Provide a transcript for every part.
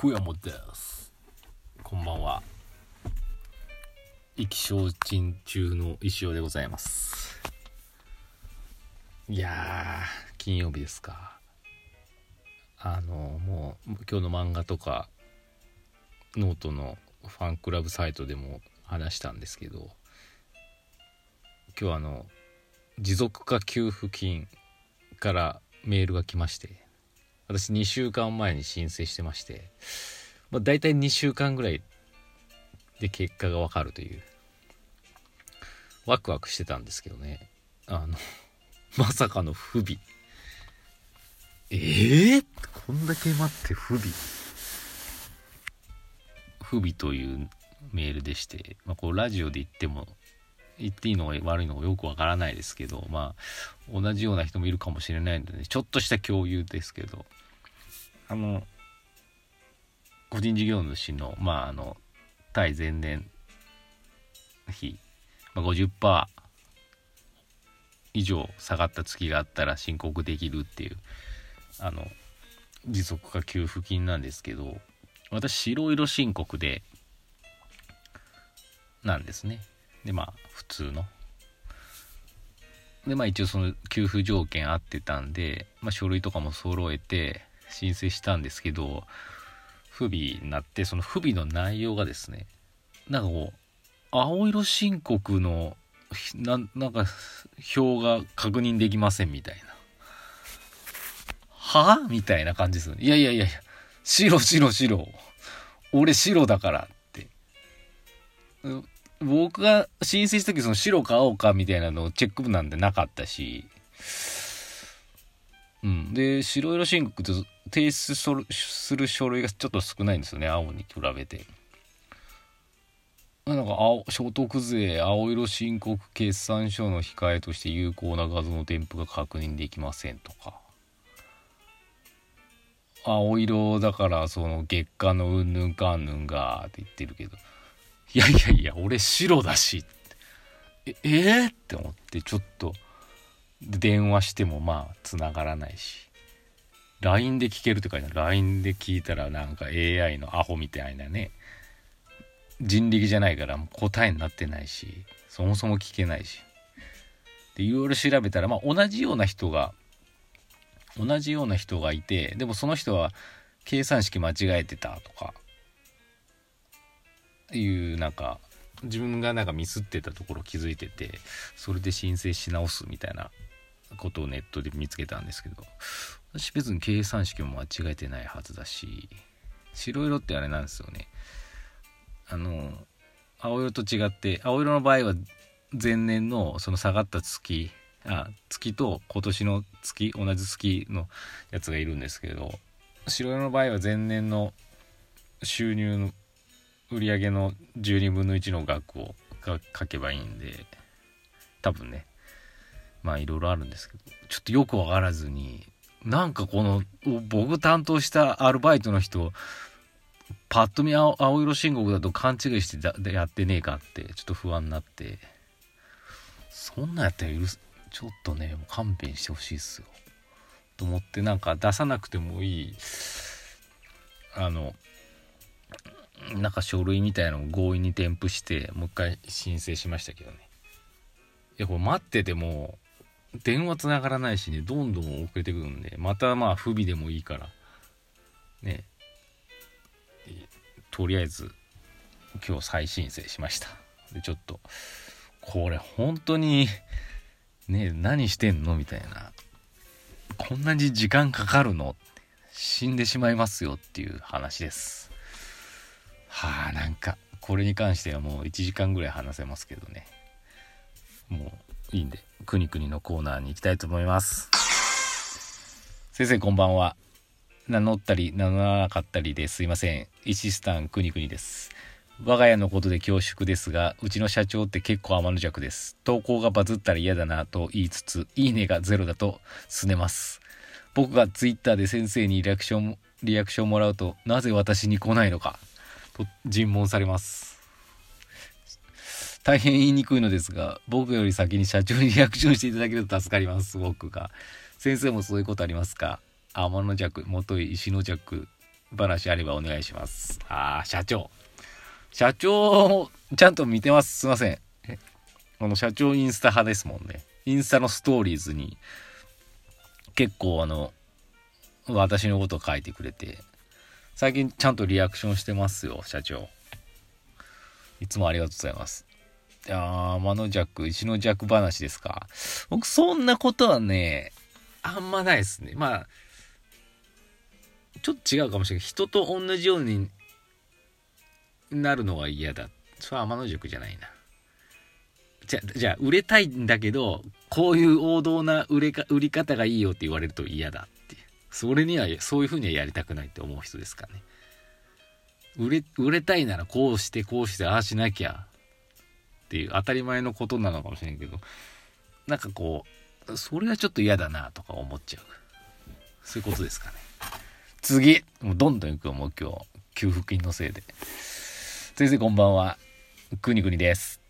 福山です。こんばんは。意気消沈中の石尾でございます。いやー金曜日ですか。あのもう今日の漫画とかノートのファンクラブサイトでも話したんですけど今日あの持続化給付金からメールが来まして。私2週間前に申請してまして、まあ、大体2週間ぐらいで結果がわかるという。ワクワクしてたんですけどね。あの まさかの不備。ええー、こんだけ待って不備？不備というメールでして、まあ、こうラジオで言っても言っていいのか悪いのかよくわからないですけどまあ同じような人もいるかもしれないので、ね、ちょっとした共有ですけど。あの個人事業主のまああの対前年比、まあ、50%以上下がった月があったら申告できるっていうあの持続化給付金なんですけど私白色申告でなんですねでまあ普通の。でまあ一応その給付条件合ってたんで、まあ、書類とかも揃えて申請したんですけど不備になってその不備の内容がですねなんかこう青色申告のななんか表が確認できませんみたいな。はあみたいな感じですいやいやいやいや白白白。俺白だからって。僕が申請した時その白か青かみたいなのをチェック部なんてなかったしうん。で、白色申告って提出する書類がちょっと少ないんですよね、青に比べて。なんか青、所得税、青色申告決算書の控えとして有効な画像の添付が確認できませんとか。青色だからその月間のうんぬんかんぬんがって言ってるけど。いやいやいや、俺白だし。え、えー、って思ってちょっと。電話してもまあ繋がらないし。LINE で聞けるって書いてある。LINE で聞いたらなんか AI のアホみたいなね。人力じゃないから答えになってないし。そもそも聞けないし。でいろいろ調べたらまあ同じような人が同じような人がいてでもその人は計算式間違えてたとか。いうなんか自分がなんかミスってたところ気づいててそれで申請し直すみたいなことをネットで見つけたんですけど私別に計算式も間違えてないはずだし白色ってあれなんですよね。あの青色と違って青色の場合は前年のその下がった月あ月と今年の月同じ月のやつがいるんですけど白色の場合は前年の収入の売上の12分の1の額を書けばいいんで多分ね。まあいろいろあるんですけどちょっとよくわからずになんかこの僕担当したアルバイトの人パッと見青色申告だと勘違いしてやってねえかってちょっと不安になってそんなんやったらちょっとねもう勘弁してほしいっすよ。と思ってなんか出さなくてもいいあのなんか書類みたいなのを強引に添付してもう一回申請しましたけどねいやこれ待ってても電話つながらないしね、どんどん遅れてくるんで、またまあ不備でもいいから、ね、とりあえず今日再申請しました。で、ちょっと、これ本当に、ね、何してんのみたいな。こんなに時間かかるの？死んでしまいますよっていう話です。はあ、なんか、これに関してはもう1時間ぐらい話せますけどね。もういいんで。くにくにのコーナーに行きたいと思います。先生こんばんは。名乗ったり名乗らなかったりですいません。イシスタンくにくにです。我が家のことで恐縮ですが、うちの社長って結構天の弱です。投稿がバズったら嫌だなと言いつつ、いいねがゼロだと拗ねます。僕がツイッターで先生にリアクション、リアクションもらうと、なぜ私に来ないのか、尋問されます。大変言いにくいのですが、僕より先に社長にリアクションしていただけると助かります、僕が。先生もそういうことありますか？天の弱、元井石の弱話あればお願いします。ああ、社長。社長、ちゃんと見てます。すいません。この社長インスタ派ですもんね。インスタのストーリーズに結構あの、私のことを書いてくれて、最近ちゃんとリアクションしてますよ、社長。いつもありがとうございます。いやー、天の弱、石の弱話ですか。僕、そんなことはね、あんまないですね。まあ、ちょっと違うかもしれない。人と同じようになるのが嫌だ。それは天の弱じゃないな。じゃ、じゃあ、売れたいんだけど、こういう王道な売れか、売り方がいいよって言われると嫌だ。それには、そういうふうにはやりたくないって思う人ですかね。売れ、売れたいならこうしてこうしてああしなきゃっていう当たり前のことなのかもしれんけど、なんかこう、それはちょっと嫌だなとか思っちゃう。そういうことですかね。次もうどんどん行くよ、もう今日。給付金のせいで。先生こんばんは。くにくにです。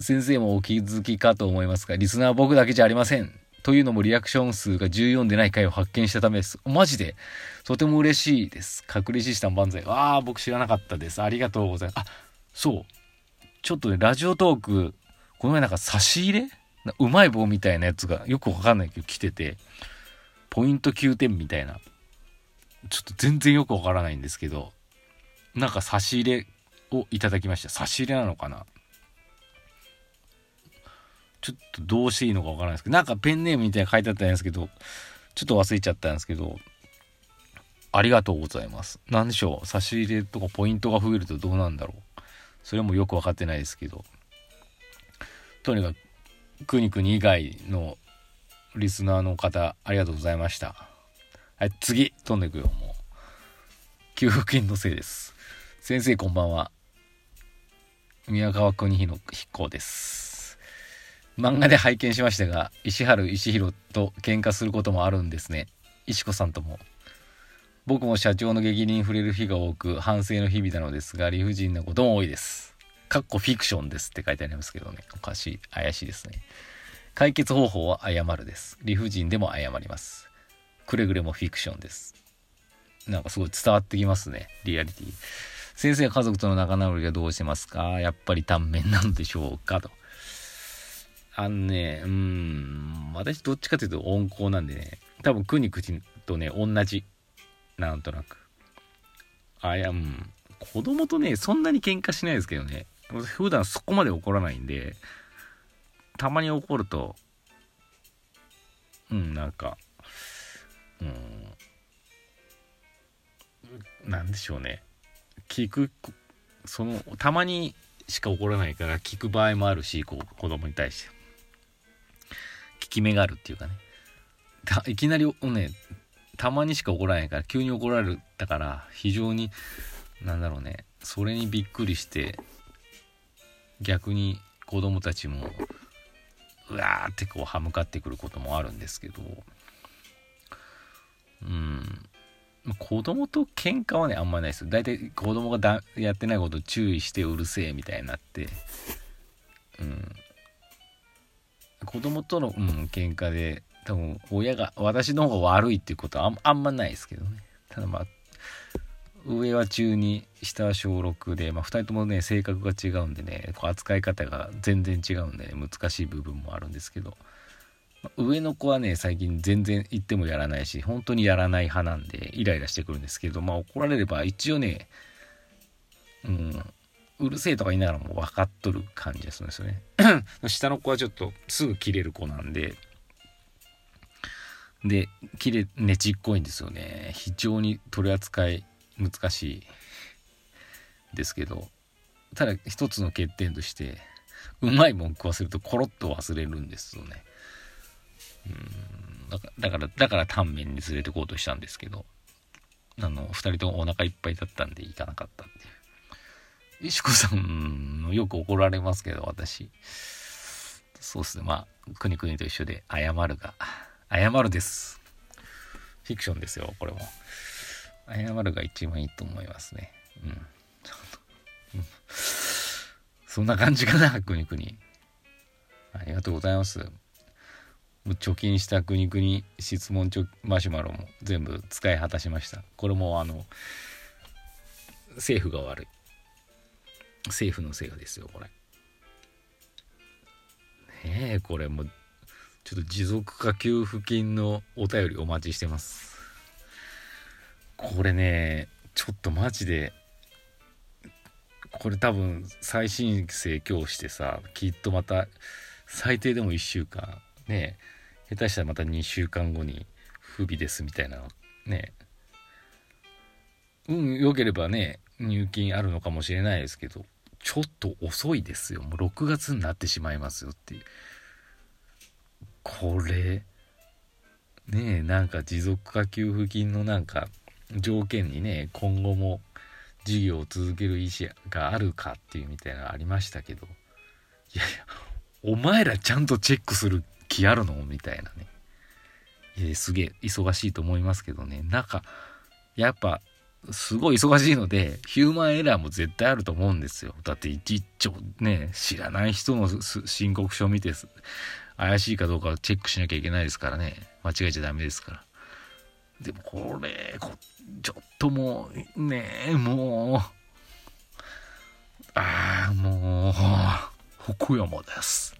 先生もお気づきかと思いますが、リスナーは僕だけじゃありません。というのもリアクション数が14でない回を発見したためです。マジで？とても嬉しいです。隠れシスタン万歳。わあ、僕知らなかったです。ありがとうございます。あ、そう。ちょっとね、ラジオトーク、この前なんか差し入れ？うまい棒みたいなやつがよくわかんないけど来てて、ポイント9点みたいな。ちょっと全然よくわからないんですけど、なんか差し入れをいただきました。差し入れなのかな？ちょっとどうしていいのかわからないですけど、なんかペンネームみたいな書いてあったんですけど、ちょっと忘れちゃったんですけど、ありがとうございます。何でしょう差し入れとかポイントが増えるとどうなんだろうそれもよく分かってないですけど、とにかく、くにくに以外のリスナーの方、ありがとうございました。はい、次、飛んでいくよ、もう。給付金のせいです。先生こんばんは。宮川国彦彦です。漫画で拝見しましたが、石原石弘と喧嘩することもあるんですね。石子さんとも。僕も社長の激励に触れる日が多く、反省の日々なのですが、理不尽なことも多いです。かっこフィクションですって書いてありますけどね。おかしい。怪しいですね。解決方法は謝るです。理不尽でも謝ります。くれぐれもフィクションです。なんかすごい伝わってきますね。リアリティ。先生は家族との仲直りはどうしてますか？やっぱり短命なんでしょうか？と。あのね、うん、私どっちかというと温厚なんでね、多分くにくにとね、同じ。なんとなく。あ、いや、うん。子供とね、そんなに喧嘩しないですけどね。普段そこまで怒らないんで、たまに怒ると、うん、なんか、うんなんでしょうね聞くそのたまにしか起こらないから聞く場合もあるしこう子供に対して効き目があるっていうかねいきなりねたまにしか起こらないから急に怒られたから非常になんだろうねそれにびっくりして逆に子供たちもうわーってこう歯向かってくることもあるんですけどうん。子供と喧嘩はね、あんまないですよ。大体子供がだやってないこと注意してうるせえみたいになって、子供との、うん、喧嘩で、多分親が、私の方が悪いっていうことはあんまないですけどね。ただまあ、上は中2、下は小6で、まあ2人ともね、性格が違うんでね、こう扱い方が全然違うんでね、難しい部分もあるんですけど、上の子はね、最近全然言ってもやらないし、本当にやらない派なんで、イライラしてくるんですけど、まあ怒られれば一応ね、うん、うるせえとか言いながらも分かっとる感じでするんですよね。下の子はちょっとすぐ切れる子なんで、で、切れ、ねちっこいんですよね。非常に取り扱い難しいですけど、ただ一つの欠点として、うまいもん食わせるとコロッと忘れるんですよね。うんだからだからだからタンメンに連れてこうとしたんですけどあの2人ともお腹いっぱいだったんで行かなかったっていう石子さんよく怒られますけど私。そうっすね。まあくにくにと一緒で謝るが謝るです。フィクションですよこれも。謝るが一番いいと思いますね。うん、そんな感じかなくにくに。ありがとうございます。貯金した国々質問ちょマシュマロも全部使い果たしました。これもあの政府が悪い。政府のせいですよこれ。ねえこれもちょっと持続化給付金のお便りお待ちしてます。これねちょっとマジでこれ多分再申請今日してさきっとまた最低でも1週間ね下手したらまた2週間後に不備ですみたいなね運良ければね入金あるのかもしれないですけど。ちょっと遅いですよ。もう6月になってしまいますよっていう。これねえなんか持続化給付金のなんか条件にね今後も事業を続ける意思があるかっていうみたいなのありましたけど。いやいやお前らちゃんとチェックする気あるのみたいなね。いやすげえ忙しいと思いますけどね。なんかやっぱすごい忙しいのでヒューマンエラーも絶対あると思うんですよ。だって一丁ね知らない人の申告書を見て怪しいかどうかチェックしなきゃいけないですからね。間違えちゃダメですから。でもこれちょっともうねえもうああもう 福山です。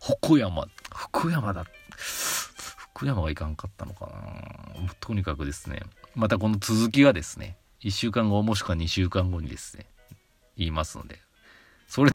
福山福山だって福山がいかんかったのかな。とにかくですねまたこの続きはですね1週間後もしくは2週間後にですね言いますので。